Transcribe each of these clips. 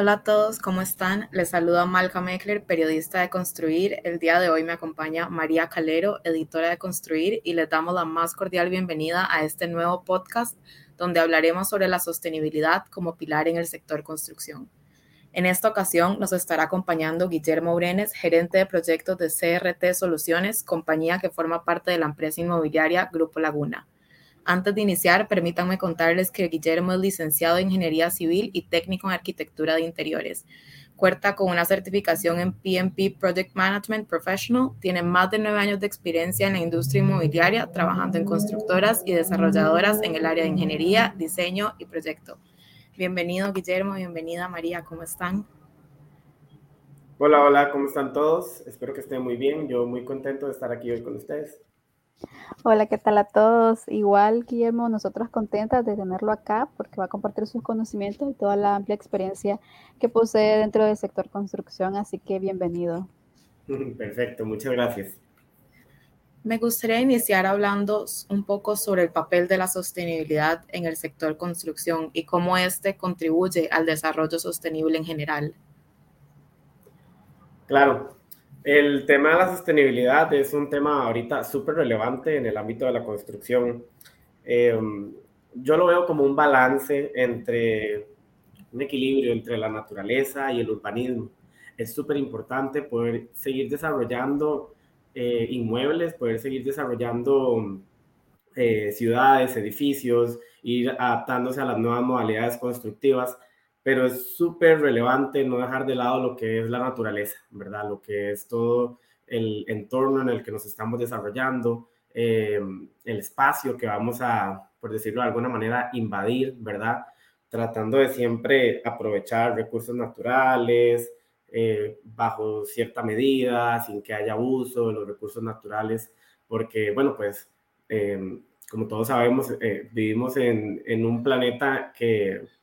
Hola a todos, ¿cómo están? Les saluda Malca Meckler, periodista de Construir. El día de hoy me acompaña María Calero, editora de Construir, y les damos la más cordial bienvenida a este nuevo podcast donde hablaremos sobre la sostenibilidad como pilar en el sector construcción. En esta ocasión nos estará acompañando Guillermo Brenes, gerente de proyectos de CRT Soluciones, compañía que forma parte de la empresa inmobiliaria Grupo Laguna. Antes de iniciar, permítanme contarles que Guillermo es licenciado en Ingeniería Civil y técnico en Arquitectura de Interiores. Cuenta con una certificación en PMP Project Management Professional, tiene más de nueve años de experiencia en la industria inmobiliaria, trabajando en constructoras y desarrolladoras en el área de ingeniería, diseño y proyecto. Bienvenido Guillermo, bienvenida María, ¿cómo están? Hola, hola, ¿cómo están todos? Espero que estén muy bien. Yo muy contento de estar aquí hoy con ustedes. Hola, ¿qué tal a todos? Igual, Guillermo, nosotros contentas de tenerlo acá porque va a compartir sus conocimientos y toda la amplia experiencia que posee dentro del sector construcción, así que bienvenido. Perfecto, muchas gracias. Me gustaría iniciar hablando un poco sobre el papel de la sostenibilidad en el sector construcción y cómo este contribuye al desarrollo sostenible en general. Claro, el tema de la sostenibilidad es un tema ahorita súper relevante en el ámbito de la construcción. Em, yo lo veo como un balance entre un equilibrio entre la naturaleza y el urbanismo. Es súper importante poder seguir desarrollando eh, inmuebles, poder seguir desarrollando eh, ciudades, edificios, ir adaptándose a las nuevas modalidades constructivas pero es súper relevante no dejar de lado lo que es la naturaleza, ¿verdad? Lo que es todo el entorno en el que nos estamos desarrollando, eh, el espacio que vamos a, por decirlo de alguna manera, invadir, ¿verdad? Tratando de siempre aprovechar recursos naturales eh, bajo cierta medida, sin que haya abuso de los recursos naturales, porque, bueno, pues, eh, como todos sabemos, vivimos en, en un planeta que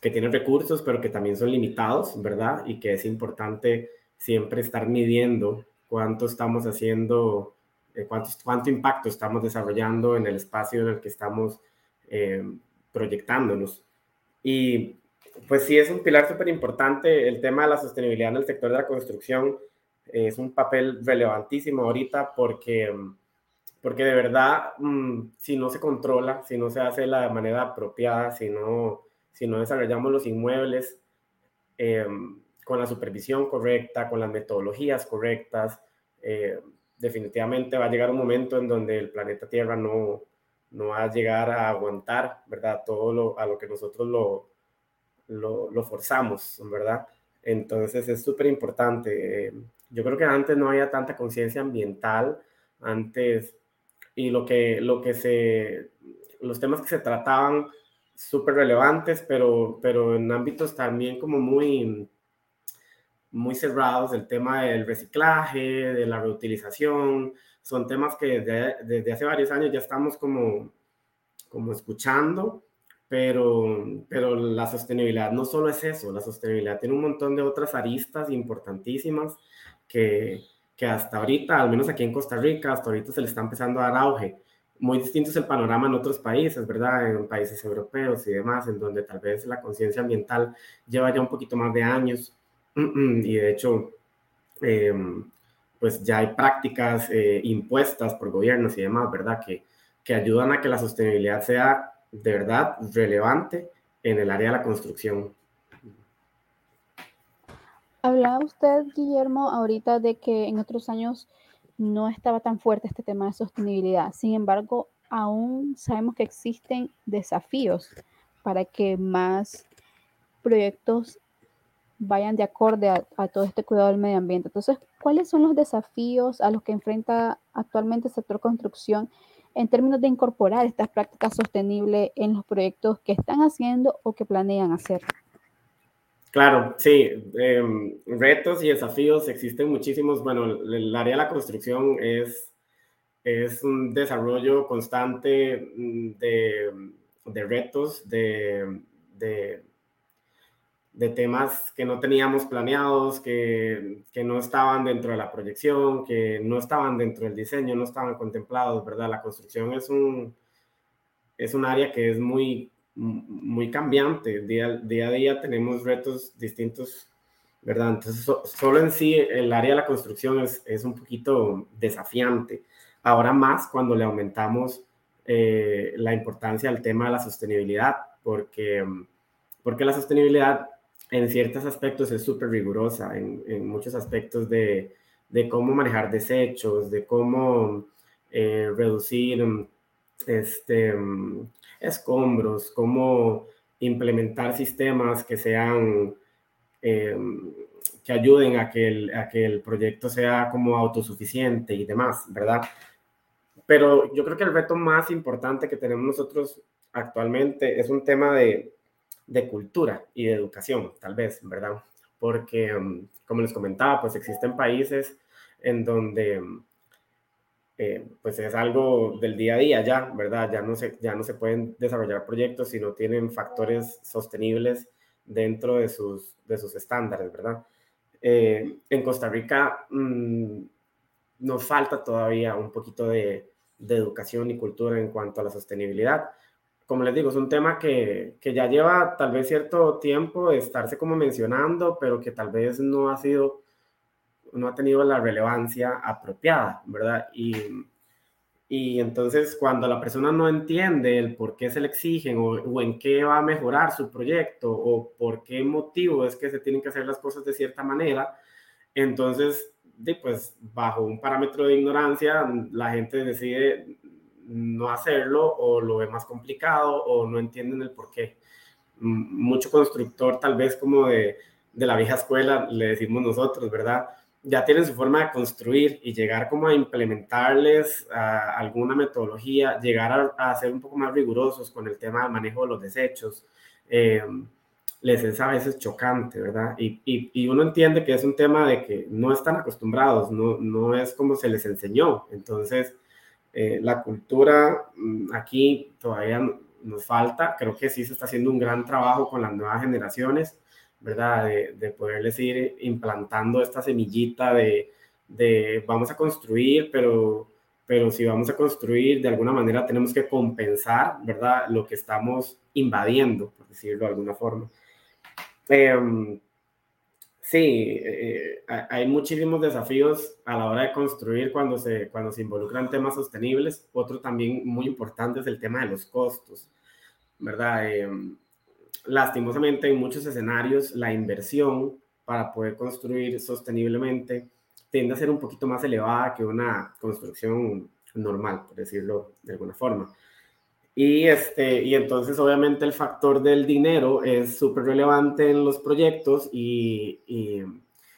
que tienen recursos, pero que también son limitados, ¿verdad? Y que es importante siempre estar midiendo cuánto estamos haciendo, eh, cuánto, cuánto impacto estamos desarrollando en el espacio en el que estamos eh, proyectándonos. Y pues sí, es un pilar súper importante el tema de la sostenibilidad en el sector de la construcción. es un papel relevantísimo ahorita porque, porque de verdad, mm, si no se controla, si no se hace de la manera apropiada, si no si no desarrollamos los inmuebles eh, con la supervisión correcta, con las metodologías correctas, eh, definitivamente va a llegar un momento en donde el planeta Tierra no, no va a llegar a aguantar, ¿verdad? Todo lo, a lo que nosotros lo, lo, lo forzamos, ¿verdad? Entonces es súper importante. Eh, yo creo que antes no había tanta conciencia ambiental, antes, y lo que, lo que se, los temas que se trataban súper relevantes, pero, pero en ámbitos también como muy, muy cerrados, el tema del reciclaje, de la reutilización, son temas que desde, desde hace varios años ya estamos como, como escuchando, pero, pero la sostenibilidad no solo es eso, la sostenibilidad tiene un montón de otras aristas importantísimas que, que hasta ahorita, al menos aquí en Costa Rica, hasta ahorita se le está empezando a dar auge muy distinto es el panorama en otros países, ¿verdad? En países europeos y demás, en donde tal vez la conciencia ambiental lleva ya un poquito más de años y de hecho, em, pues ya hay prácticas eh, impuestas por gobiernos y demás, ¿verdad? Que, que ayudan a que la sostenibilidad sea de verdad relevante en el área de la construcción. Hablaba usted, Guillermo, ahorita de que en otros años no estaba tan fuerte este tema de sostenibilidad. Sin embargo, aún sabemos que existen desafíos para que más proyectos vayan de acorde a, todo este cuidado del medio ambiente. Entonces, ¿cuáles son los desafíos a los que enfrenta actualmente el sector construcción en términos de incorporar estas prácticas sostenibles en los proyectos que están haciendo o que planean hacer? Claro, sí, em, retos y desafíos existen muchísimos. Bueno, el área de la construcción es, es un desarrollo constante mm, de, de retos, de, de, de, temas que no teníamos planeados, que, que, no estaban dentro de la proyección, que no estaban dentro del diseño, no estaban contemplados, ¿verdad? La construcción es un, es un área que es muy muy cambiante. Día, día a día tenemos retos distintos, ¿verdad? Entonces, solo en sí el área de la construcción es, es, un poquito desafiante. Ahora más cuando le aumentamos eh, la importancia al tema de la sostenibilidad, porque, porque la sostenibilidad en ciertos aspectos es súper rigurosa, en, en, muchos aspectos de, de, cómo manejar desechos, de cómo eh, reducir este, escombros, cómo implementar sistemas que sean, eh, que ayuden a que, el, a que el proyecto sea como autosuficiente y demás, ¿verdad? Pero yo creo que el reto más importante que tenemos nosotros actualmente es un tema de, de cultura y de educación, tal vez, ¿verdad? Porque, um, como les comentaba, pues existen países en donde eh, pues es algo del día a día ya, ¿verdad? Ya no, se, ya no se pueden desarrollar proyectos si no tienen factores sostenibles dentro de sus, de sus estándares, ¿verdad? Eh, en Costa Rica mm, nos falta todavía un poquito de, de, educación y cultura en cuanto a la sostenibilidad. Como les digo, es un tema que, que ya lleva tal vez cierto tiempo de estarse como mencionando, pero que tal vez no ha sido no ha tenido la relevancia apropiada, ¿verdad? Y, y entonces cuando la persona no entiende el por qué se le exigen o, en qué va a mejorar su proyecto o por qué motivo es que se tienen que hacer las cosas de cierta manera, entonces, pues bajo un parámetro de ignorancia, la gente decide no hacerlo o lo ve más complicado o no entienden el por qué. Mucho constructor tal vez como de, de la vieja escuela, le decimos nosotros, ¿verdad? Ya tienen su forma de construir y llegar como a implementarles alguna metodología, llegar a, ser un poco más rigurosos con el tema del manejo de los desechos, eh, les es a veces chocante, ¿verdad? Y, y, uno entiende que es un tema de que no están acostumbrados, no, no es como se les enseñó. Entonces, eh, la cultura mm, aquí todavía nos falta, creo que sí se está haciendo un gran trabajo con las nuevas generaciones ¿verdad? De, de, poderles ir implantando esta semillita de, de, vamos a construir, pero, pero si vamos a construir, de alguna manera tenemos que compensar, ¿verdad? Lo que estamos invadiendo, por decirlo de alguna forma. Em, sí, eh, hay muchísimos desafíos a la hora de construir cuando se, cuando se involucran temas sostenibles. Otro también muy importante es el tema de los costos, ¿verdad? Eh, lastimosamente en muchos escenarios la inversión para poder construir sosteniblemente tiende a ser un poquito más elevada que una construcción normal, por decirlo de alguna forma. Y, este, y entonces obviamente el factor del dinero es súper relevante en los proyectos y,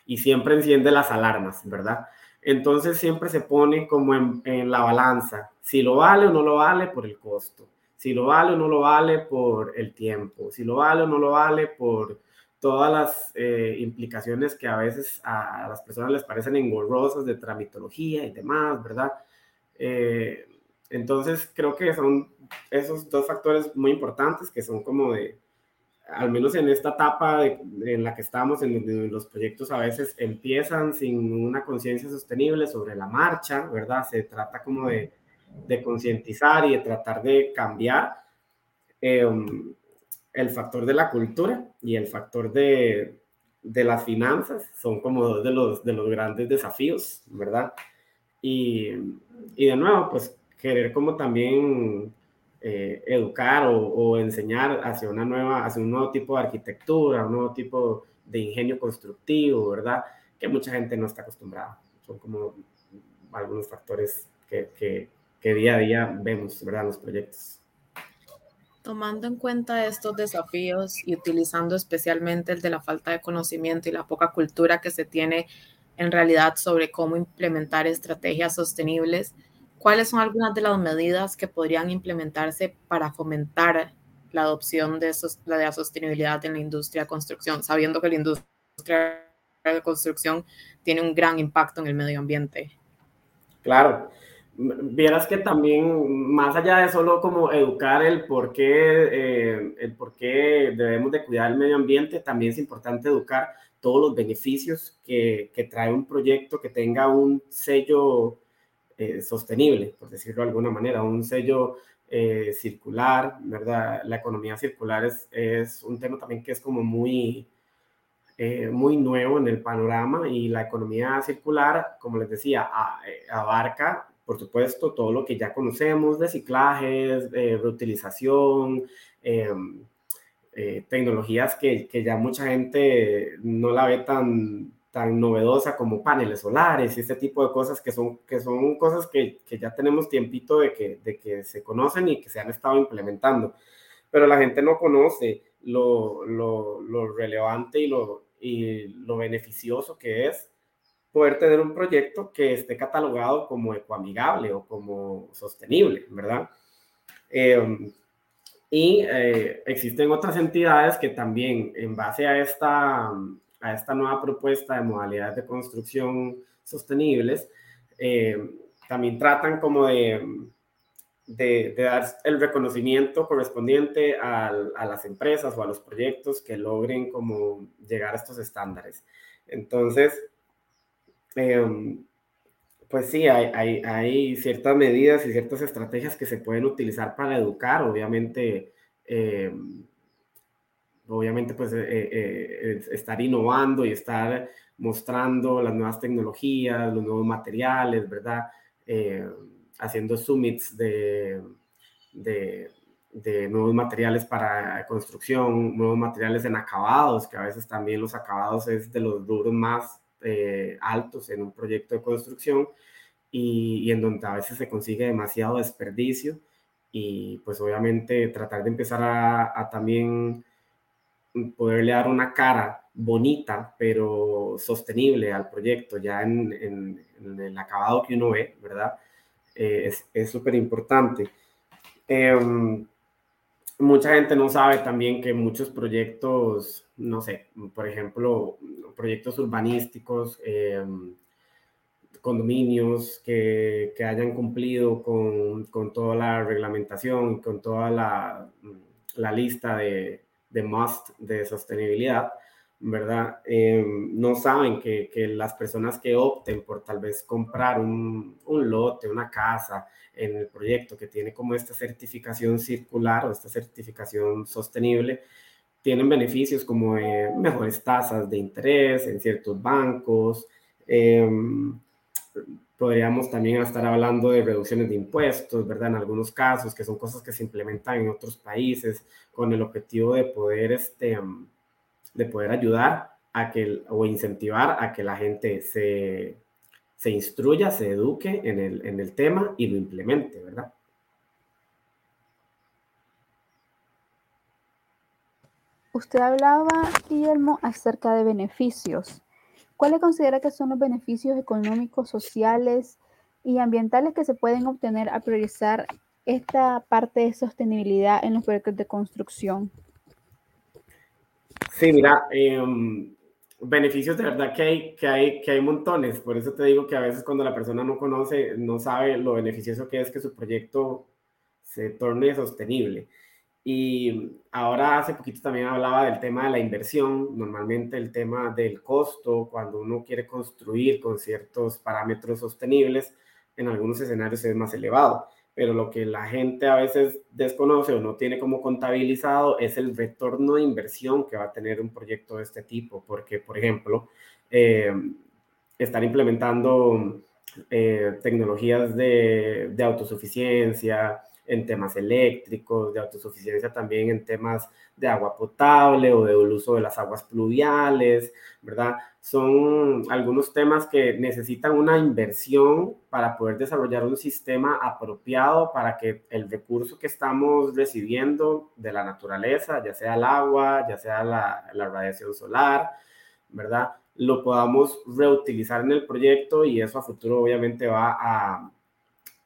y, siempre enciende las alarmas, ¿verdad? Entonces siempre se pone como en la balanza, si lo vale o no lo vale por el costo si lo vale o no lo vale por el tiempo, si lo vale o no lo vale por todas las eh, implicaciones que a veces a, las personas les parecen engorrosas de tramitología y demás, ¿verdad? Eh, entonces creo que son esos dos factores muy importantes que son como de, al menos en esta etapa en la que estamos, en, los proyectos a veces empiezan sin una conciencia sostenible sobre la marcha, ¿verdad? Se trata como de de concientizar y de tratar de cambiar em, el factor de la cultura y el factor de, de, las finanzas son como dos de los, de los grandes desafíos, ¿verdad? Y, y de nuevo, pues querer como también eh, educar o, enseñar hacia una nueva, hacia un nuevo tipo de arquitectura, un nuevo tipo de ingenio constructivo, ¿verdad? Que mucha gente no está acostumbrada. Son como algunos factores que, que día a día vemos, ¿verdad? Los proyectos. Tomando en cuenta estos desafíos y utilizando especialmente el de la falta de conocimiento y la poca cultura que se tiene en realidad sobre cómo implementar estrategias sostenibles, ¿cuáles son algunas de las medidas que podrían implementarse para fomentar la adopción de, esos, de la sostenibilidad en la industria de construcción, sabiendo que la industria de construcción tiene un gran impacto en el medio ambiente? Claro, vieras que también, más allá de solo como educar el por qué, eh, el por qué debemos de cuidar el medio ambiente, también es importante educar todos los beneficios que, que trae un proyecto que tenga un sello eh, sostenible, por decirlo de alguna manera, un sello eh, circular, ¿verdad? La economía circular es, es, un tema también que es como muy, eh, muy nuevo en el panorama y la economía circular, como les decía, eh, abarca, por supuesto, todo lo que ya conocemos, reciclajes, reutilización, em, tecnologías que, que ya mucha gente no la ve tan tan novedosa como paneles solares y este tipo de cosas que son, que son cosas que, que ya tenemos tiempito de que, de que se conocen y que se han estado implementando. Pero la gente no conoce lo, lo, lo relevante y lo, y lo beneficioso que es poder tener un proyecto que esté catalogado como ecoamigable o como sostenible, ¿verdad? Em, y eh, existen otras entidades que también en base a esta, a esta nueva propuesta de modalidades de construcción sostenibles, eh, también tratan como de, de, dar el reconocimiento correspondiente a, las empresas o a los proyectos que logren como llegar a estos estándares. Entonces, em, pues sí, hay, hay, hay, ciertas medidas y ciertas estrategias que se pueden utilizar para educar, obviamente. Eh, obviamente pues eh, eh, eh, estar innovando y estar mostrando las nuevas tecnologías, los nuevos materiales, ¿verdad? haciendo summits de, de, de, nuevos materiales para construcción, nuevos materiales en acabados, que a veces también los acabados es de los rubros más altos en un proyecto de construcción y, en donde a veces se consigue demasiado desperdicio y pues obviamente tratar de empezar a, a también poderle dar una cara bonita, pero sostenible al proyecto, ya en, el acabado que uno ve, ¿verdad? Eh, es súper importante. Em, mucha gente no sabe también que muchos proyectos, no sé, por ejemplo, proyectos urbanísticos, em, condominios que, que, hayan cumplido con, con, toda la reglamentación, con toda la, la lista de, de must de sostenibilidad, ¿verdad? Em, no saben que, que, las personas que opten por tal vez comprar un, un, lote, una casa en el proyecto que tiene como esta certificación circular o esta certificación sostenible, tienen beneficios como mejores tasas de interés en ciertos bancos, eh, podríamos también estar hablando de reducciones de impuestos, ¿verdad? En algunos casos, que son cosas que se implementan en otros países con el objetivo de poder, este, de poder ayudar a que, o incentivar a que la gente se, se instruya, se eduque en el, en el tema y lo implemente, ¿verdad? Usted hablaba, Guillermo, acerca de beneficios. ¿Cuáles considera que son los beneficios económicos, sociales y ambientales que se pueden obtener al priorizar esta parte de sostenibilidad en los proyectos de construcción? Sí, mira, em, beneficios de verdad que hay, que, hay, que hay montones. Por eso te digo que a veces cuando la persona no conoce, no sabe lo beneficioso que es que su proyecto se torne sostenible. Y ahora hace poquito también hablaba del tema de la inversión, normalmente el tema del costo, cuando uno quiere construir con ciertos parámetros sostenibles, en algunos escenarios es más elevado, pero lo que la gente a veces desconoce o no tiene como contabilizado es el retorno de inversión que va a tener un proyecto de este tipo, porque, por ejemplo, eh, estar implementando eh, tecnologías de, de autosuficiencia, en temas eléctricos, de autosuficiencia también en temas de agua potable o del uso de las aguas pluviales, ¿verdad? Son algunos temas que necesitan una inversión para poder desarrollar un sistema apropiado para que el recurso que estamos recibiendo de la naturaleza, ya sea el agua, ya sea la, la radiación solar, ¿verdad? Lo podamos reutilizar en el proyecto y eso a futuro obviamente va a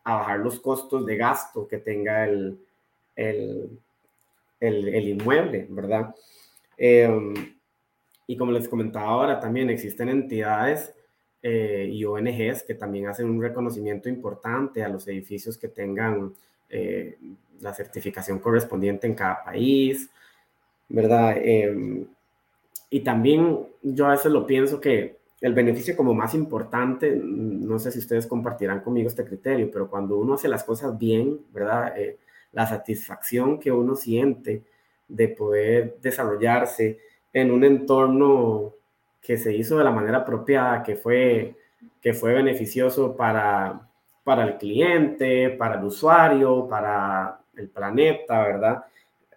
a bajar los costos de gasto que tenga el, el, el, inmueble, ¿verdad? Em, y como les comentaba ahora, también existen entidades eh, y ONGs que también hacen un reconocimiento importante a los edificios que tengan eh, la certificación correspondiente en cada país, ¿verdad? Em, y también yo a veces lo pienso que el beneficio como más importante, no sé si ustedes compartirán conmigo este criterio, pero cuando uno hace las cosas bien, ¿verdad? Eh, la satisfacción que uno siente de poder desarrollarse en un entorno que se hizo de la manera apropiada, que fue, que fue beneficioso para, para el cliente, para el usuario, para el planeta, ¿verdad?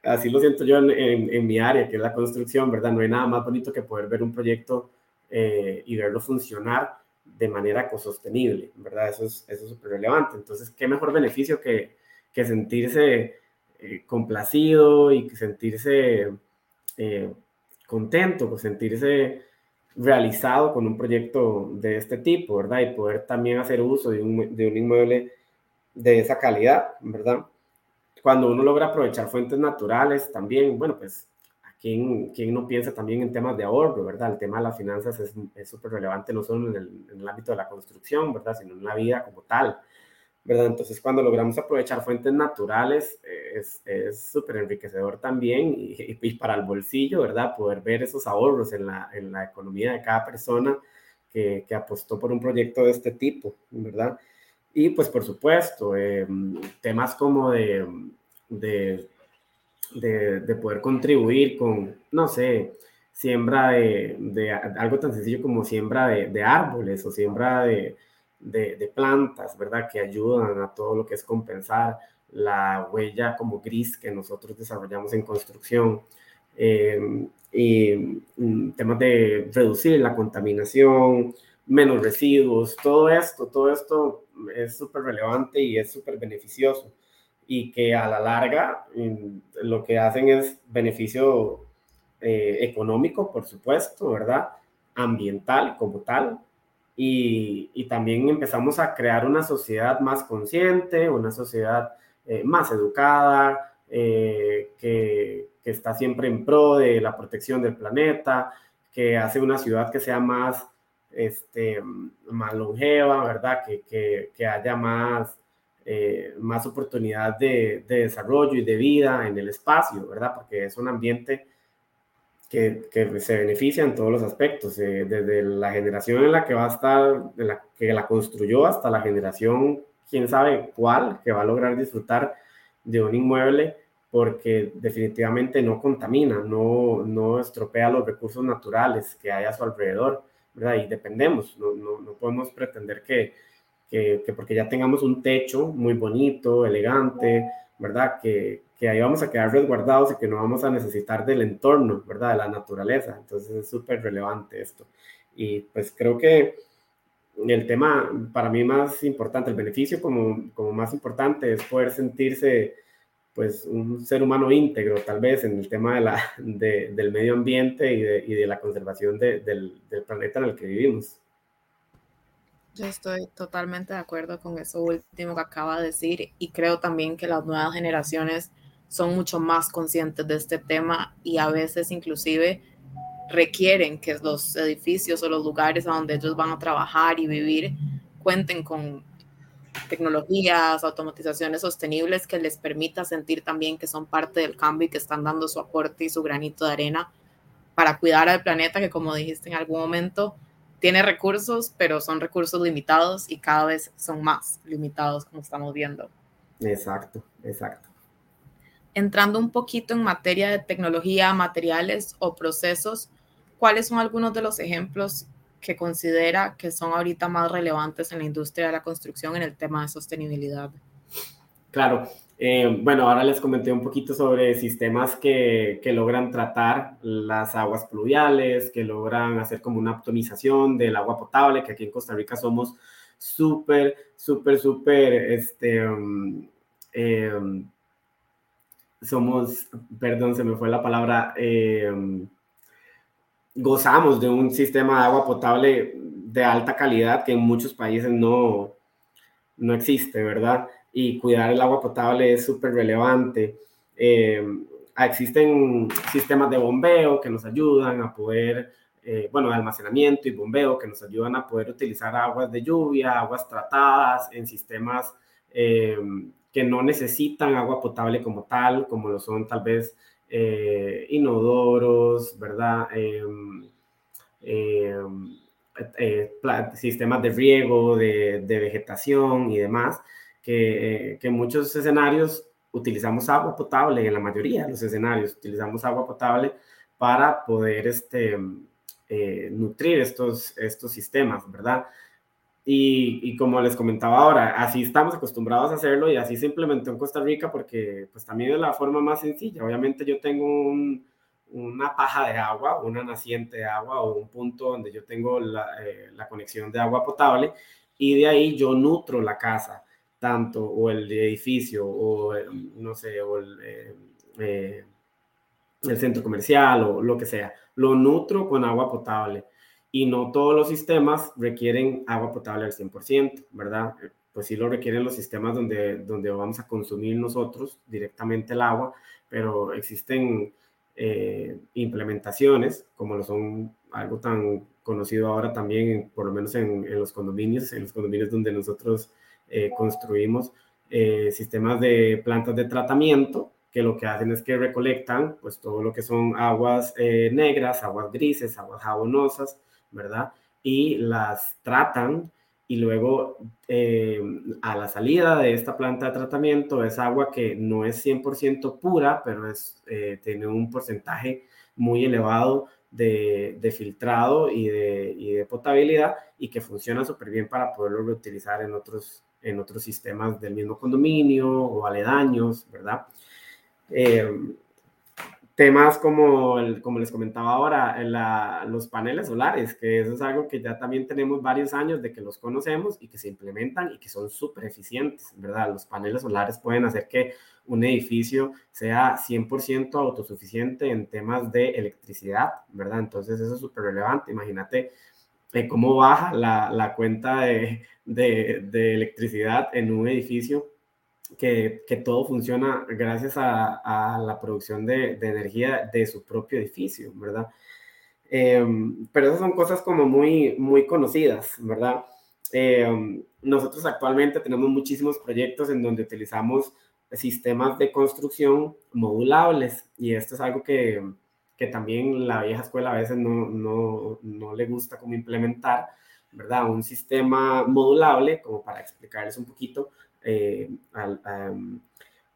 Así lo siento yo en, mi área, que es la construcción, ¿verdad? No hay nada más bonito que poder ver un proyecto eh, y verlo funcionar de manera ecosostenible, ¿verdad? Eso es eso súper relevante. Entonces, ¿qué mejor beneficio que, que sentirse eh, complacido y sentirse eh, contento, sentirse realizado con un proyecto de este tipo, ¿verdad? Y poder también hacer uso de un, de un inmueble de esa calidad, ¿verdad? Cuando uno logra aprovechar fuentes naturales también, bueno, pues, ¿quién, quién no piensa también en temas de ahorro, ¿verdad? El tema de las finanzas es súper relevante no solo en el, en el, ámbito de la construcción, ¿verdad? Sino en la vida como tal, ¿verdad? Entonces, cuando logramos aprovechar fuentes naturales, eh, es súper enriquecedor también y, y, para el bolsillo, ¿verdad? Poder ver esos ahorros en la, en la economía de cada persona que, que, apostó por un proyecto de este tipo, ¿verdad? Y pues, por supuesto, eh, temas como de, de, de, de, poder contribuir con, no sé, siembra de, de algo tan sencillo como siembra de, árboles o siembra de de, plantas, ¿verdad? Que ayudan a todo lo que es compensar la huella como gris que nosotros desarrollamos en construcción. Eh, y mm, temas de reducir la contaminación, menos residuos, todo esto, todo esto es súper relevante y es súper beneficioso y que a la larga mm, lo que hacen es beneficio eh, económico, por supuesto, ¿verdad? Ambiental como tal, y, también empezamos a crear una sociedad más consciente, una sociedad eh, más educada, eh, que, está siempre en pro de la protección del planeta, que hace una ciudad que sea más, este, más longeva, ¿verdad? Que, que, haya más, eh, más oportunidad de, de, desarrollo y de vida en el espacio, ¿verdad? Porque es un ambiente que, se beneficia en todos los aspectos, eh, desde la generación en la que va a estar, de la que la construyó, hasta la generación, quién sabe cuál, que va a lograr disfrutar de un inmueble porque definitivamente no contamina, no, no estropea los recursos naturales que hay a su alrededor, ¿verdad? Y dependemos, no, no, no podemos pretender que, que, que, porque ya tengamos un techo muy bonito, elegante, ¿verdad? Que, que ahí vamos a quedar resguardados y que no vamos a necesitar del entorno, ¿verdad? De la naturaleza. Entonces es súper relevante esto. Y pues creo que el tema para mí más importante, el beneficio como, como más importante es poder sentirse pues un ser humano íntegro tal vez en el tema de la, de, del medio ambiente y de, y de la conservación de, del, del planeta en el que vivimos. Yo estoy totalmente de acuerdo con eso último que acaba de decir y creo también que las nuevas generaciones son mucho más conscientes de este tema y a veces inclusive requieren que los edificios o los lugares a donde ellos van a trabajar y vivir cuenten con tecnologías, automatizaciones sostenibles que les permita sentir también que son parte del cambio y que están dando su aporte y su granito de arena para cuidar al planeta que como dijiste en algún momento tiene recursos, pero son recursos limitados y cada vez son más limitados como estamos viendo. Exacto, exacto entrando un poquito en materia de tecnología, materiales o procesos, ¿cuáles son algunos de los ejemplos que considera que son ahorita más relevantes en la industria de la construcción en el tema de sostenibilidad? Claro. Eh, bueno, ahora les comenté un poquito sobre sistemas que, que, logran tratar las aguas pluviales, que logran hacer como una optimización del agua potable, que aquí en Costa Rica somos súper, súper, súper, este, um, eh, somos, perdón, se me fue la palabra, eh, gozamos de un sistema de agua potable de alta calidad que en muchos países no, no existe, ¿verdad? Y cuidar el agua potable es súper relevante. Eh, existen sistemas de bombeo que nos ayudan a poder, eh, bueno, de almacenamiento y bombeo que nos ayudan a poder utilizar aguas de lluvia, aguas tratadas en sistemas que no necesitan agua potable como tal, como lo son tal vez eh, inodoros, ¿verdad? Em, em, eh, sistemas de riego, de, vegetación y demás, que, eh, que, en muchos escenarios utilizamos agua potable en la mayoría de los escenarios, utilizamos agua potable para poder este, eh, nutrir estos, estos sistemas, ¿verdad? Y, y, como les comentaba ahora, así estamos acostumbrados a hacerlo y así se implementó en Costa Rica porque pues también es la forma más sencilla. Obviamente yo tengo un, una paja de agua, una naciente de agua o un punto donde yo tengo la, eh, la, conexión de agua potable y de ahí yo nutro la casa, tanto o el edificio o eh, no sé, o el, eh, eh, el centro comercial o lo que sea. Lo nutro con agua potable y no todos los sistemas requieren agua potable al 100%, ¿verdad? Pues sí lo requieren los sistemas donde, donde vamos a consumir nosotros directamente el agua, pero existen eh, implementaciones, como lo son algo tan conocido ahora también, por lo menos en, en los condominios, en los condominios donde nosotros eh, construimos eh, sistemas de plantas de tratamiento que lo que hacen es que recolectan pues todo lo que son aguas eh, negras, aguas grises, aguas jabonosas, ¿verdad? Y las tratan y luego eh, a la salida de esta planta de tratamiento es agua que no es 100% pura, pero es, eh, tiene un porcentaje muy elevado de, de filtrado y de, y de, potabilidad y que funciona súper bien para poderlo reutilizar en otros, en otros sistemas del mismo condominio o aledaños, ¿verdad? Eh, temas como, el, como les comentaba ahora, la, los paneles solares, que eso es algo que ya también tenemos varios años de que los conocemos y que se implementan y que son súper eficientes, ¿verdad? Los paneles solares pueden hacer que un edificio sea 100% autosuficiente en temas de electricidad, ¿verdad? Entonces eso es súper relevante. Imagínate eh, cómo baja la, la cuenta de, de, de electricidad en un edificio que, todo funciona gracias a, la producción de, energía de su propio edificio, ¿verdad? Eh, pero esas son cosas como muy, muy conocidas, ¿verdad? Eh, nosotros actualmente tenemos muchísimos proyectos en donde utilizamos sistemas de construcción modulables y esto es algo que, que también la vieja escuela a veces no, no, no le gusta como implementar, ¿verdad? Un sistema modulable, como para explicarles un poquito, eh,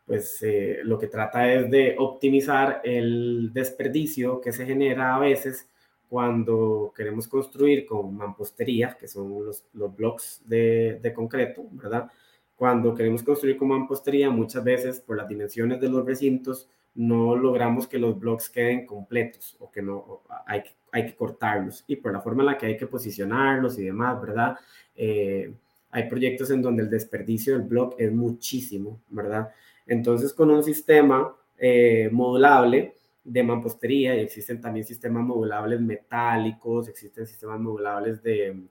pues eh, lo que trata es de optimizar el desperdicio que se genera a veces cuando queremos construir con mampostería, que son los, los blocks de, de, concreto, ¿verdad? Cuando queremos construir con mampostería, muchas veces por las dimensiones de los recintos, no logramos que los blocks queden completos o que no hay, hay que cortarlos y por la forma en la que hay que posicionarlos y demás, ¿verdad? Eh, hay proyectos en donde el desperdicio del blog es muchísimo, ¿verdad? Entonces, con un sistema eh, modulable de mampostería, y existen también sistemas modulables metálicos, existen sistemas modulables de,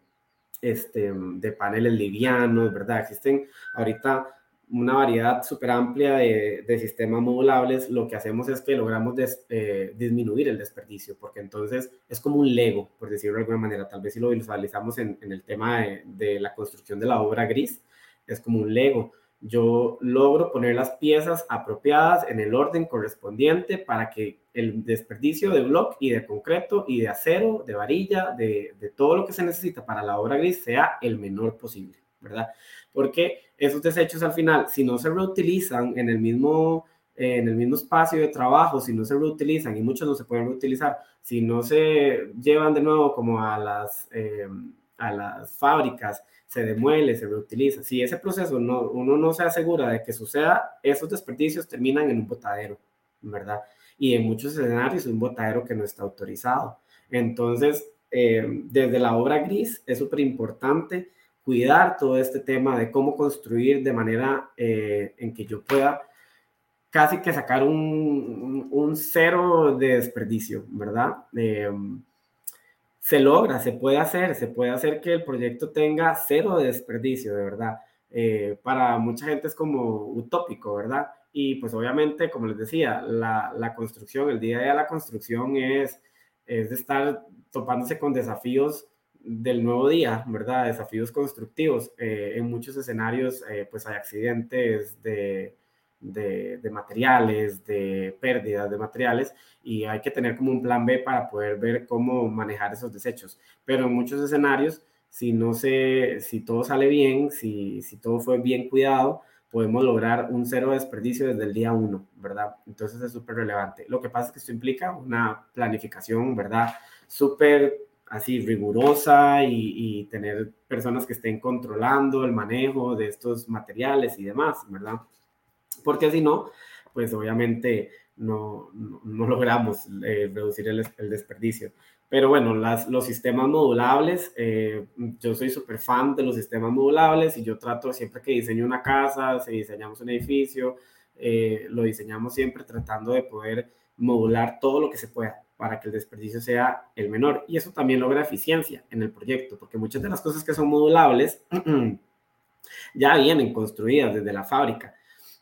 este, de paneles livianos, ¿verdad? Existen ahorita una variedad súper amplia de, de, sistemas modulables, lo que hacemos es que logramos eh, disminuir el desperdicio, porque entonces es como un Lego, por decirlo de alguna manera. Tal vez si lo visualizamos en, en el tema de, la construcción de la obra gris, es como un Lego. Yo logro poner las piezas apropiadas en el orden correspondiente para que el desperdicio de bloque y de concreto y de acero, de varilla, de, de todo lo que se necesita para la obra gris sea el menor posible, ¿verdad? Porque esos desechos al final, si no se reutilizan en el mismo, eh, en el mismo espacio de trabajo, si no se reutilizan, y muchos no se pueden reutilizar, si no se llevan de nuevo como a las, eh, a las fábricas, se demuele, se reutiliza. Si ese proceso no, uno no se asegura de que suceda, esos desperdicios terminan en un botadero, ¿verdad? Y en muchos escenarios es un botadero que no está autorizado. Entonces, eh, desde la obra gris es súper importante cuidar todo este tema de cómo construir de manera eh, en que yo pueda casi que sacar un, un cero de desperdicio, ¿verdad? Eh, se logra, se puede hacer, se puede hacer que el proyecto tenga cero de desperdicio, de verdad. Eh, para mucha gente es como utópico, ¿verdad? Y pues obviamente, como les decía, la, la construcción, el día a día de la construcción es, es de estar topándose con desafíos del nuevo día, ¿verdad? Desafíos constructivos. Eh, en muchos escenarios, eh, pues hay accidentes de, de, materiales, de pérdidas de materiales, y hay que tener como un plan B para poder ver cómo manejar esos desechos. Pero en muchos escenarios, si no se, si todo sale bien, si, si todo fue bien cuidado, podemos lograr un cero desperdicio desde el día uno, ¿verdad? Entonces es súper relevante. Lo que pasa es que esto implica una planificación, ¿verdad? Súper así rigurosa y, tener personas que estén controlando el manejo de estos materiales y demás, ¿verdad? Porque si no, pues obviamente no, no, logramos eh, reducir el, desperdicio. Pero bueno, los sistemas modulables, eh, yo soy súper fan de los sistemas modulables y yo trato siempre que diseño una casa, si diseñamos un edificio, eh, lo diseñamos siempre tratando de poder modular todo lo que se pueda para que el desperdicio sea el menor. Y eso también logra eficiencia en el proyecto, porque muchas de las cosas que son modulables ya vienen construidas desde la fábrica.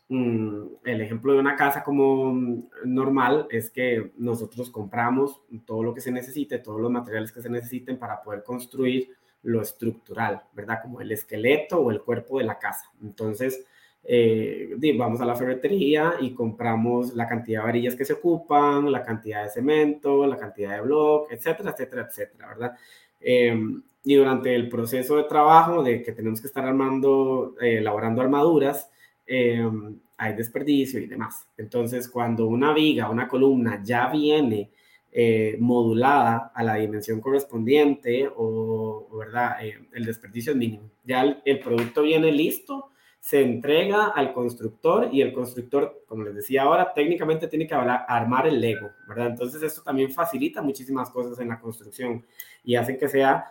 Mm, el ejemplo de una casa como mm, normal es que nosotros compramos todo lo que se necesite, todos los materiales que se necesiten para poder construir lo estructural, ¿verdad? Como el esqueleto o el cuerpo de la casa. Entonces, eh, vamos a la ferretería y compramos la cantidad de varillas que se ocupan, la cantidad de cemento, la cantidad de bloques, etcétera, etcétera, etcétera, ¿verdad? Em, y durante el proceso de trabajo de que tenemos que estar armando, eh, elaborando armaduras, Em, hay desperdicio y demás. Entonces, cuando una viga, una columna ya viene eh, modulada a la dimensión correspondiente o, ¿verdad? Eh, el desperdicio es mínimo. Ya el, producto viene listo, se entrega al constructor y el constructor, como les decía ahora, técnicamente tiene que armar el Lego, ¿verdad? Entonces, esto también facilita muchísimas cosas en la construcción y hace que sea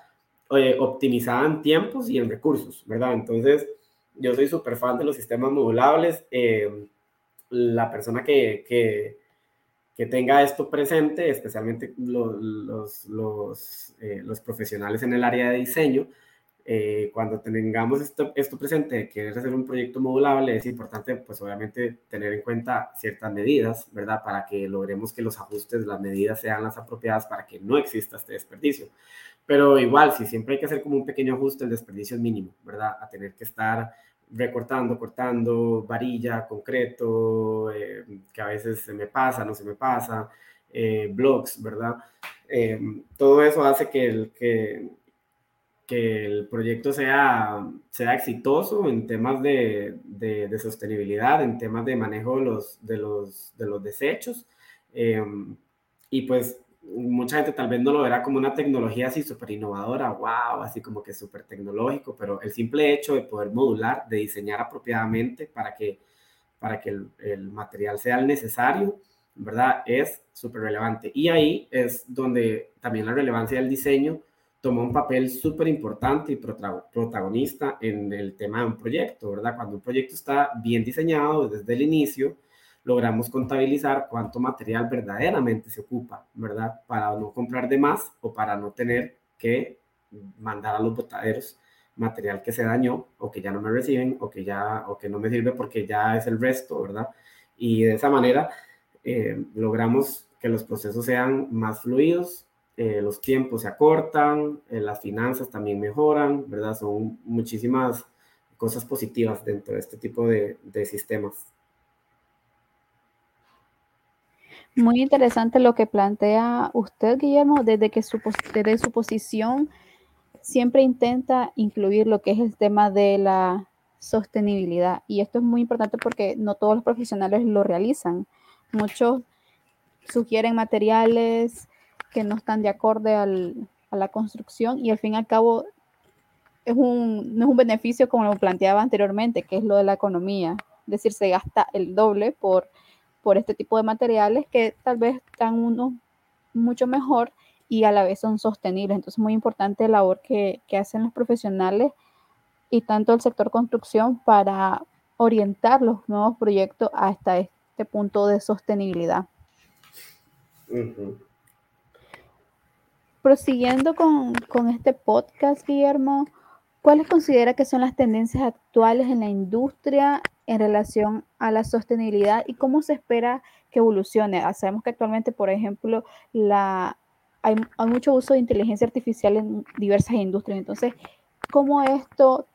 eh, optimizada en tiempos y en recursos, ¿verdad? Entonces, yo soy súper fan de los sistemas modulables. Eh, la persona que, que, que, tenga esto presente, especialmente los, los, eh, los, profesionales en el área de diseño, eh, cuando tengamos esto, esto presente, querer hacer un proyecto modulable, es importante, pues obviamente, tener en cuenta ciertas medidas, ¿verdad? Para que logremos que los ajustes, las medidas sean las apropiadas para que no exista este desperdicio. Pero igual, si siempre hay que hacer como un pequeño ajuste, el desperdicio es mínimo, ¿verdad? A tener que estar recortando, cortando, varilla, concreto, eh, que a veces se me pasa, no se me pasa, eh, blogs, ¿verdad? Eh, todo eso hace que el, que, que el proyecto sea, sea exitoso en temas de, de, sostenibilidad, en temas de manejo de los, de los, de los desechos. y pues mucha gente tal vez no lo verá como una tecnología así súper innovadora, wow, así como que súper tecnológico, pero el simple hecho de poder modular, de diseñar apropiadamente para que, para que el, material sea el necesario, ¿verdad? Es súper relevante. Y ahí es donde también la relevancia del diseño toma un papel súper importante y protagonista en el tema de un proyecto, ¿verdad? Cuando un proyecto está bien diseñado desde el inicio, logramos contabilizar cuánto material verdaderamente se ocupa, ¿verdad? Para no comprar de más o para no tener que mandar a los botaderos material que se dañó o que ya no me reciben o que ya o que no me sirve porque ya es el resto, ¿verdad? Y de esa manera eh, logramos que los procesos sean más fluidos, eh, los tiempos se acortan, eh, las finanzas también mejoran, ¿verdad? Son muchísimas cosas positivas dentro de este tipo de, de sistemas. Muy interesante lo que plantea usted, Guillermo, desde que su, desde su posición siempre intenta incluir lo que es el tema de la sostenibilidad. Y esto es muy importante porque no todos los profesionales lo realizan. Muchos sugieren materiales que no están de acorde al, a la construcción y al fin y al cabo es un, no es un beneficio como lo planteaba anteriormente, que es lo de la economía. Es decir, se gasta el doble por por este tipo de materiales que tal vez están uno mucho mejor y a la vez son sostenibles. Entonces, muy importante la labor que, hacen los profesionales y tanto el sector construcción para orientar los nuevos proyectos hasta este punto de sostenibilidad. Prosiguiendo con, con, este podcast, Guillermo, ¿cuáles considera que son las tendencias actuales en la industria en relación a la sostenibilidad y cómo se espera que evolucione. Ah, sabemos que actualmente, por ejemplo, la, hay, mucho uso de inteligencia artificial en diversas industrias. Entonces, ¿cómo esto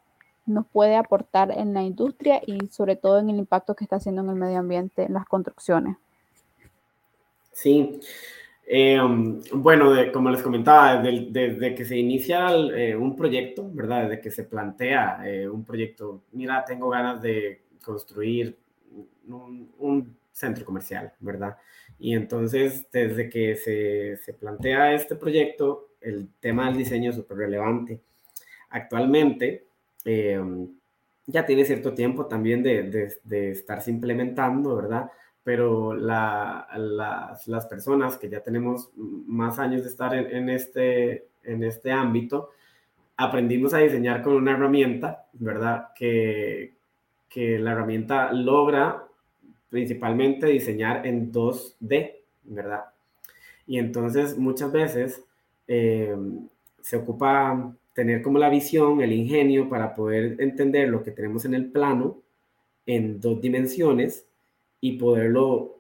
nos puede aportar en la industria y sobre todo en el impacto que está haciendo en el medio ambiente, en las construcciones? Sí. Eh, bueno, como les comentaba, desde, que se inicia eh, un proyecto, ¿verdad? Desde que se plantea eh, un proyecto, mira, tengo ganas de construir un, centro comercial, ¿verdad? Y entonces, desde que se, se plantea este proyecto, el tema del diseño es súper relevante. Actualmente, eh, ya tiene cierto tiempo también de, de, de estarse implementando, ¿verdad? Pero la, las personas que ya tenemos más años de estar en, en, este, en este ámbito, aprendimos a diseñar con una herramienta, ¿verdad? Que, que la herramienta logra principalmente diseñar en 2D, ¿verdad? Y entonces muchas veces eh, se ocupa tener como la visión, el ingenio para poder entender lo que tenemos en el plano en dos dimensiones y poderlo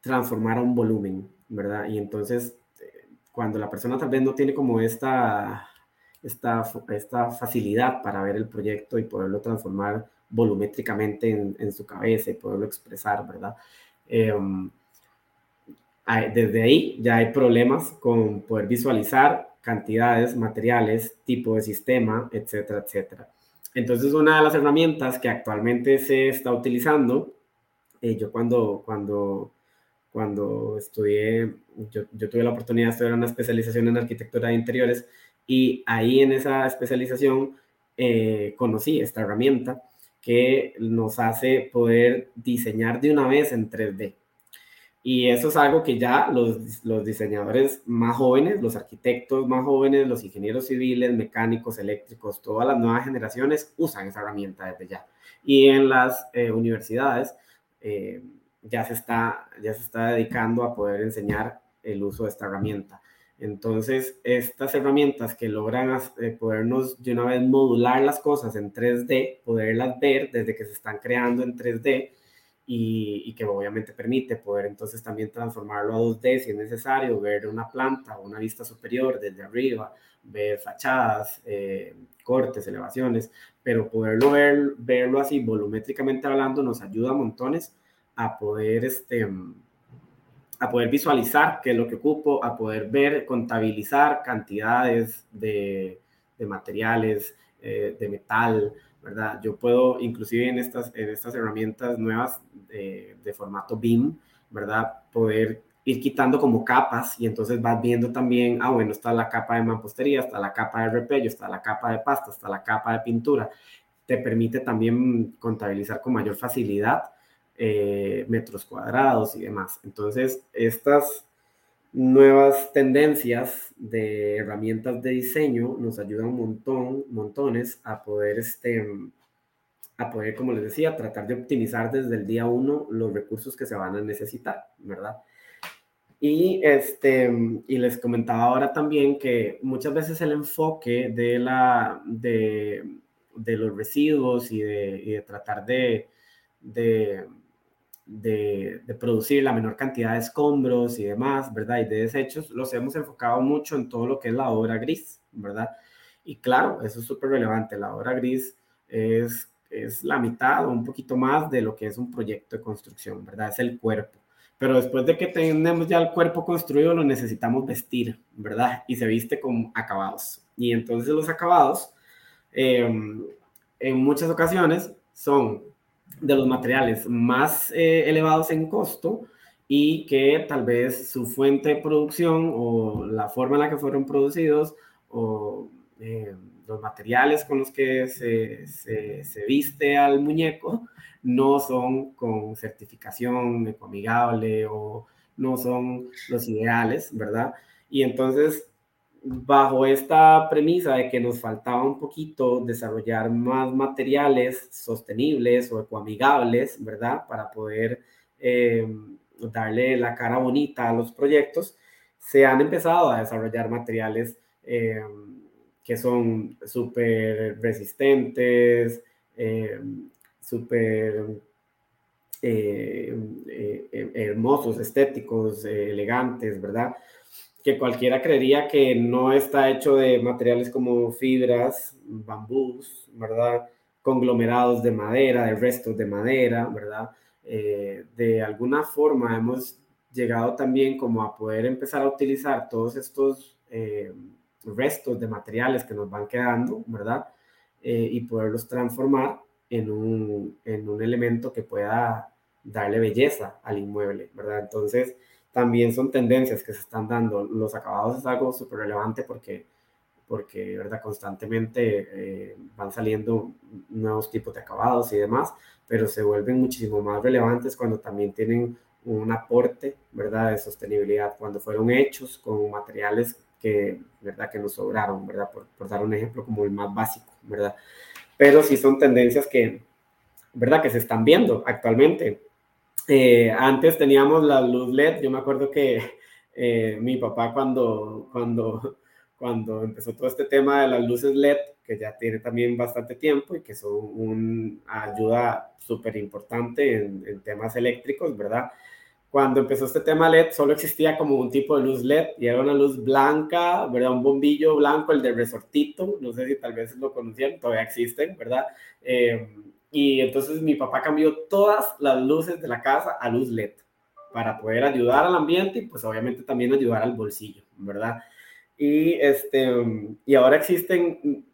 transformar a un volumen, ¿verdad? Y entonces, cuando la persona tal vez no tiene como esta, esta, esta facilidad para ver el proyecto y poderlo transformar volumétricamente en, su cabeza y poderlo expresar, ¿verdad? Em, desde ahí ya hay problemas con poder visualizar cantidades, materiales, tipo de sistema, etcétera, etcétera. Entonces, una de las herramientas que actualmente se está utilizando, eh, yo cuando, cuando, cuando estudié, yo, yo, tuve la oportunidad de estudiar una especialización en arquitectura de interiores y ahí en esa especialización eh, conocí esta herramienta que nos hace poder diseñar de una vez en 3D. Y eso es algo que ya los, los, diseñadores más jóvenes, los arquitectos más jóvenes, los ingenieros civiles, mecánicos, eléctricos, todas las nuevas generaciones usan esa herramienta desde ya. Y en las eh, universidades eh, ya, se está, ya se está dedicando a poder enseñar el uso de esta herramienta. Entonces, estas herramientas que logran eh, podernos de una vez modular las cosas en 3D, poderlas ver desde que se están creando en 3D, y, que obviamente permite poder entonces también transformarlo a 2D si es necesario, ver una planta o una vista superior desde arriba, ver fachadas, eh, cortes, elevaciones, pero poderlo ver, verlo así volumétricamente hablando nos ayuda a montones a poder, este, a poder visualizar qué es lo que ocupo, a poder ver, contabilizar cantidades de, de materiales, eh, de metal, ¿verdad? Yo puedo, inclusive en estas, en estas herramientas nuevas de, de formato BIM, ¿verdad? Poder ir quitando como capas y entonces vas viendo también, ah, bueno, está la capa de mampostería, está la capa de repello, está la capa de pasta, está la capa de pintura. Te permite también contabilizar con mayor facilidad eh, metros cuadrados y demás. Entonces, estas nuevas tendencias de herramientas de diseño nos ayudan un montón, montones a poder, este, a poder, como les decía, tratar de optimizar desde el día uno los recursos que se van a necesitar, ¿verdad? Y, este, y les comentaba ahora también que muchas veces el enfoque de, la, de, de los residuos y de, tratar de de, producir la menor cantidad de escombros y demás, ¿verdad? Y de desechos, los hemos enfocado mucho en todo lo que es la obra gris, ¿verdad? Y claro, eso es súper relevante. La obra gris es, es la mitad o un poquito más de lo que es un proyecto de construcción, ¿verdad? Es el cuerpo. Pero después de que tenemos ya el cuerpo construido, lo necesitamos vestir, ¿verdad? Y se viste con acabados. Y entonces los acabados, em, en muchas ocasiones, son de los materiales más eh, elevados en costo y que tal vez su fuente de producción o la forma en la que fueron producidos o eh, los materiales con los que se, se, viste al muñeco no son con certificación ecoamigable o no son los ideales, ¿verdad? Y entonces bajo esta premisa de que nos faltaba un poquito desarrollar más materiales sostenibles o ecoamigables, ¿verdad? Para poder eh, darle la cara bonita a los proyectos, se han empezado a desarrollar materiales eh, que son súper resistentes, eh, súper hermosos, estéticos, elegantes, ¿verdad? Que cualquiera creería que no está hecho de materiales como fibras, bambús, ¿verdad? Conglomerados de madera, de restos de madera, ¿verdad? Eh, de alguna forma hemos llegado también como a poder empezar a utilizar todos estos eh, restos de materiales que nos van quedando, ¿verdad? Eh, y poderlos transformar en un, en un elemento que pueda darle belleza al inmueble, ¿verdad? Entonces, también son tendencias que se están dando. Los acabados es algo súper relevante porque, porque, ¿verdad? Constantemente eh, van saliendo nuevos tipos de acabados y demás, pero se vuelven muchísimo más relevantes cuando también tienen un aporte, ¿verdad? De sostenibilidad, cuando fueron hechos con materiales que, ¿verdad? Que nos sobraron, ¿verdad? Por, por dar un ejemplo como el más básico, ¿verdad? Pero sí son tendencias que, ¿verdad? Que se están viendo actualmente. Eh, antes teníamos la luz LED, yo me acuerdo que eh, mi papá cuando, cuando, cuando empezó todo este tema de las luces LED, que ya tiene también bastante tiempo y que son una ayuda súper importante en, en, temas eléctricos, ¿verdad? Cuando empezó este tema LED, solo existía como un tipo de luz LED y era una luz blanca, ¿verdad? Un bombillo blanco, el de resortito, no sé si tal vez lo conocían, todavía existen, ¿verdad? Eh, y entonces mi papá cambió todas las luces de la casa a luz LED para poder ayudar al ambiente y pues obviamente también ayudar al bolsillo, ¿verdad? Y, este, y ahora existen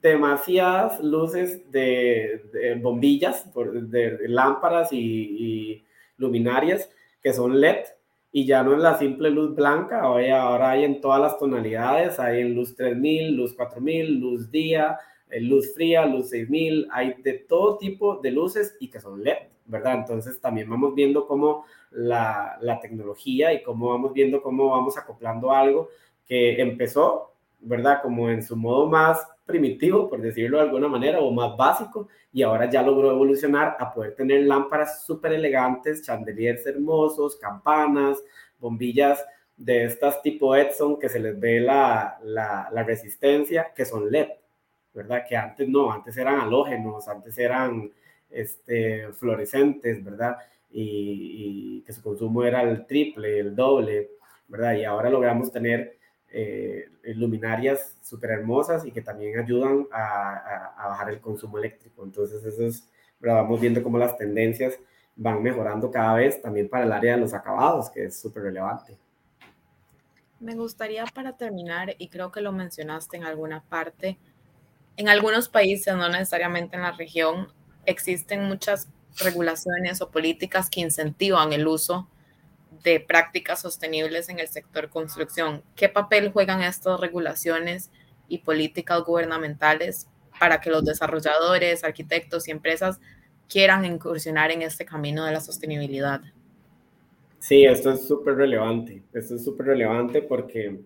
demasiadas luces de, bombillas, de, lámparas y, y, luminarias que son LED y ya no es la simple luz blanca, ahora, ahora hay en todas las tonalidades, hay en luz 3000, luz 4000, luz día, luz fría, luz 6000, hay de todo tipo de luces y que son LED, ¿verdad? Entonces también vamos viendo cómo la, tecnología y cómo vamos viendo cómo vamos acoplando algo que empezó, ¿verdad? Como en su modo más primitivo, por decirlo de alguna manera, o más básico, y ahora ya logró evolucionar a poder tener lámparas súper elegantes, chandeliers hermosos, campanas, bombillas de estas tipo Edson que se les ve la, la, la resistencia, que son LED. ¿Verdad? Que antes no, antes eran halógenos, antes eran este, fluorescentes, ¿verdad? Y, que su consumo era el triple, el doble, ¿verdad? Y ahora logramos tener eh, luminarias súper hermosas y que también ayudan a, a, bajar el consumo eléctrico. Entonces, eso es, ¿verdad? vamos viendo cómo las tendencias van mejorando cada vez también para el área de los acabados, que es súper relevante. Me gustaría para terminar, y creo que lo mencionaste en alguna parte, en algunos países, no necesariamente en la región, existen muchas regulaciones o políticas que incentivan el uso de prácticas sostenibles en el sector construcción. ¿Qué papel juegan estas regulaciones y políticas gubernamentales para que los desarrolladores, arquitectos y empresas quieran incursionar en este camino de la sostenibilidad? Sí, esto es súper relevante. Esto es súper relevante porque,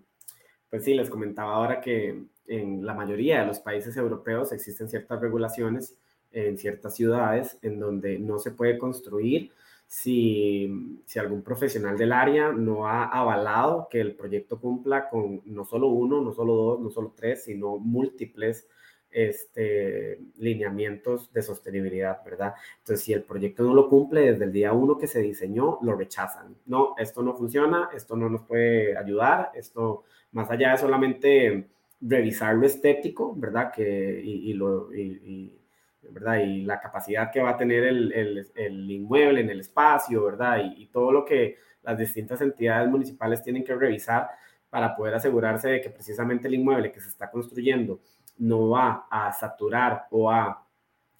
pues sí, les comentaba ahora que en la mayoría de los países europeos existen ciertas regulaciones en ciertas ciudades en donde no se puede construir si, si, algún profesional del área no ha avalado que el proyecto cumpla con no solo uno, no solo dos, no solo tres, sino múltiples este, lineamientos de sostenibilidad, ¿verdad? Entonces, si el proyecto no lo cumple desde el día uno que se diseñó, lo rechazan. No, esto no funciona, esto no nos puede ayudar, esto, más allá de solamente revisar lo estético, ¿verdad? Que, y, lo, ¿verdad? y la capacidad que va a tener el inmueble en el espacio, ¿verdad? Y, todo lo que las distintas entidades municipales tienen que revisar para poder asegurarse de que precisamente el inmueble que se está construyendo no va a saturar o a,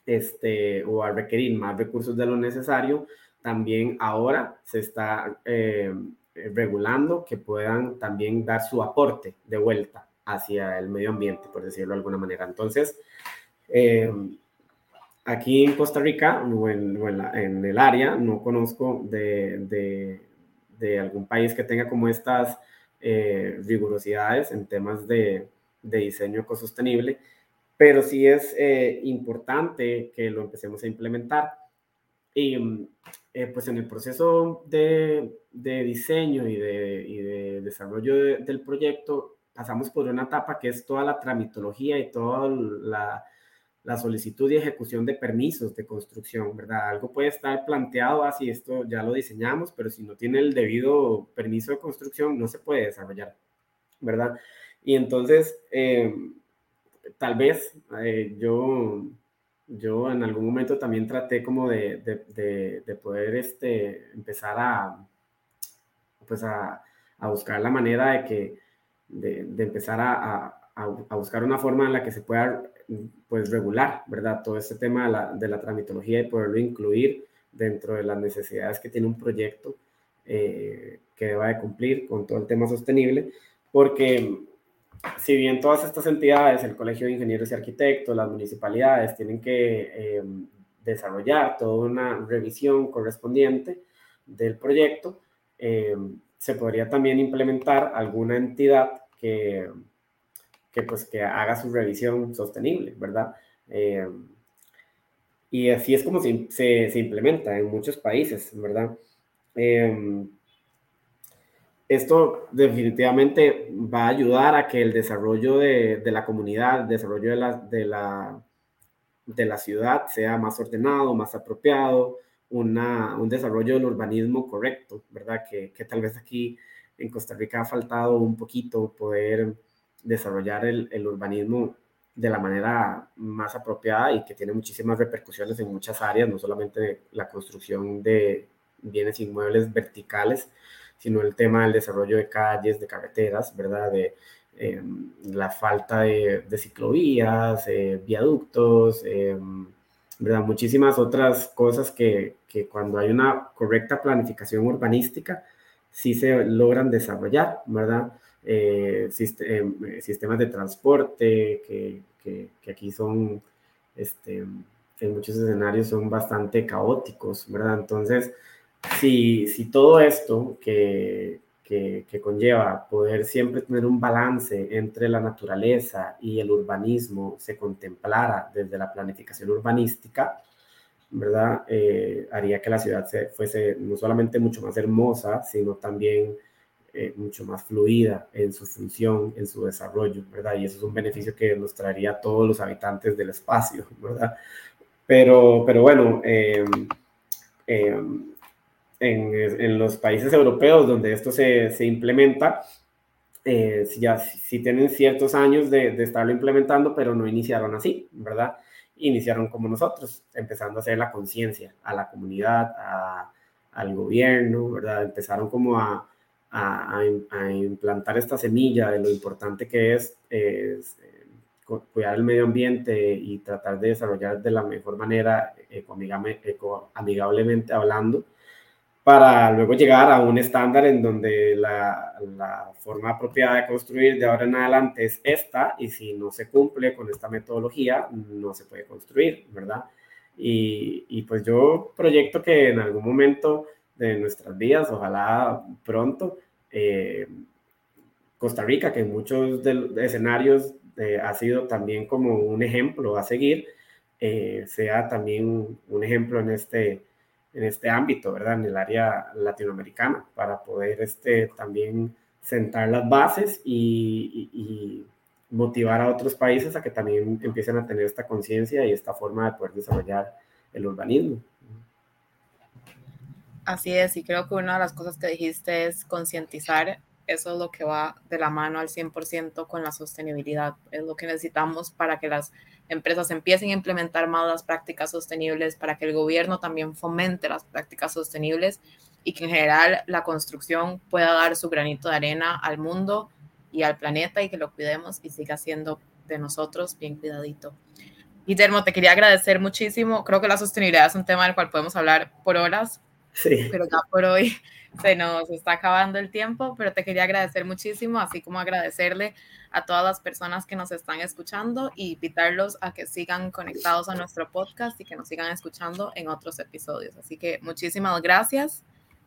este, o a requerir más recursos de lo necesario, también ahora se está eh, regulando que puedan también dar su aporte de vuelta hacia el medio ambiente, por decirlo de alguna manera. Entonces, eh, aquí en Costa Rica o en, el área no conozco de, algún país que tenga como estas eh, rigurosidades en temas de, diseño ecosostenible, pero sí es eh, importante que lo empecemos a implementar. Y pues en el proceso de, diseño y de, desarrollo del proyecto, pasamos por una etapa que es toda la tramitología y toda la, la, solicitud y ejecución de permisos de construcción, ¿verdad? Algo puede estar planteado así, esto ya lo diseñamos, pero si no tiene el debido permiso de construcción, no se puede desarrollar, ¿verdad? Y entonces, eh, tal vez eh, yo, yo en algún momento también traté como de, de, de, poder este, empezar a, pues a, a buscar la manera de que de, empezar a, a, buscar una forma en la que se pueda pues, regular, ¿verdad? Todo este tema de la, tramitología y poderlo incluir dentro de las necesidades que tiene un proyecto eh, que deba de cumplir con todo el tema sostenible, porque si bien todas estas entidades, el Colegio de Ingenieros y Arquitectos, las municipalidades, tienen que em, desarrollar toda una revisión correspondiente del proyecto, em, se podría también implementar alguna entidad que, que, pues, que haga su revisión sostenible, ¿verdad? Em, y así es como se, se, implementa en muchos países, ¿verdad? esto definitivamente va a ayudar a que el desarrollo de, la comunidad, el desarrollo de la, de, la, de la ciudad sea más ordenado, más apropiado, un desarrollo del urbanismo correcto, ¿verdad? Que, que, tal vez aquí en Costa Rica ha faltado un poquito poder desarrollar el, urbanismo de la manera más apropiada y que tiene muchísimas repercusiones en muchas áreas, no solamente la construcción de bienes inmuebles verticales, sino el tema del desarrollo de calles, de carreteras, ¿verdad? De eh, la falta de, ciclovías, eh, viaductos, eh, ¿verdad? Muchísimas otras cosas que, que, cuando hay una correcta planificación urbanística, sí se logran desarrollar, ¿verdad? sistemas de transporte que, que, que aquí son, este, en muchos escenarios son bastante caóticos, ¿verdad? Entonces, si, si todo esto que, que, conlleva poder siempre tener un balance entre la naturaleza y el urbanismo se contemplara desde la planificación urbanística, ¿verdad? Eh, haría que la ciudad se, fuese no solamente mucho más hermosa, sino también eh, mucho más fluida en su función, en su desarrollo, ¿verdad? Y eso es un beneficio que nos traería a todos los habitantes del espacio, ¿verdad? Pero, pero bueno, eh, en, los países europeos donde esto se, se implementa, eh, ya si tienen ciertos años de, de, estarlo implementando, pero no iniciaron así, ¿verdad? Iniciaron como nosotros, empezando a hacer la conciencia a la comunidad, a, al gobierno, ¿verdad? Empezaron como a, a, a, implantar esta semilla de lo importante que es, es eh, cuidar el medio ambiente y tratar de desarrollar de la mejor manera, ecoamigablemente hablando, para luego llegar a un estándar en donde la, forma apropiada de construir de ahora en adelante es esta, y si no se cumple con esta metodología, no se puede construir, ¿verdad? Y, y pues yo proyecto que en algún momento de nuestras vidas, ojalá pronto, eh, Costa Rica, que en muchos de, escenarios eh, ha sido también como un ejemplo a seguir, eh, sea también un ejemplo en este en este ámbito, ¿verdad? En el área latinoamericana, para poder este, también sentar las bases y, motivar a otros países a que también empiecen a tener esta conciencia y esta forma de poder desarrollar el urbanismo. Así es, y creo que una de las cosas que dijiste es concientizar eso es lo que va de la mano al 100% con la sostenibilidad. Es lo que necesitamos para que las empresas empiecen a implementar más las prácticas sostenibles, para que el gobierno también fomente las prácticas sostenibles y que en general la construcción pueda dar su granito de arena al mundo y al planeta y que lo cuidemos y siga siendo de nosotros bien cuidadito. Guillermo, te quería agradecer muchísimo. Creo que la sostenibilidad es un tema del cual podemos hablar por horas, sí. pero ya por hoy se nos está acabando el tiempo, pero te quería agradecer muchísimo, así como agradecerle a todas las personas que nos están escuchando y invitarlos a que sigan conectados a nuestro podcast y que nos sigan escuchando en otros episodios. Así que muchísimas gracias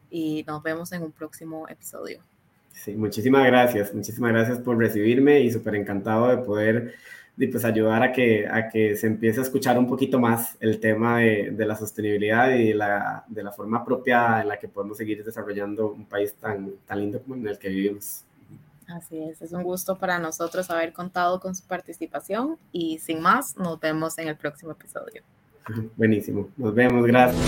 y nos vemos en un próximo episodio. Sí, muchísimas gracias, muchísimas gracias por recibirme y súper encantado de poder y pues ayudar a que, a que se empiece a escuchar un poquito más el tema de, de la sostenibilidad y de la, de la, forma apropiada en la que podemos seguir desarrollando un país tan, tan lindo como en el que vivimos. Así es, es un gusto para nosotros haber contado con su participación y sin más, nos vemos en el próximo episodio. Buenísimo, nos vemos, gracias.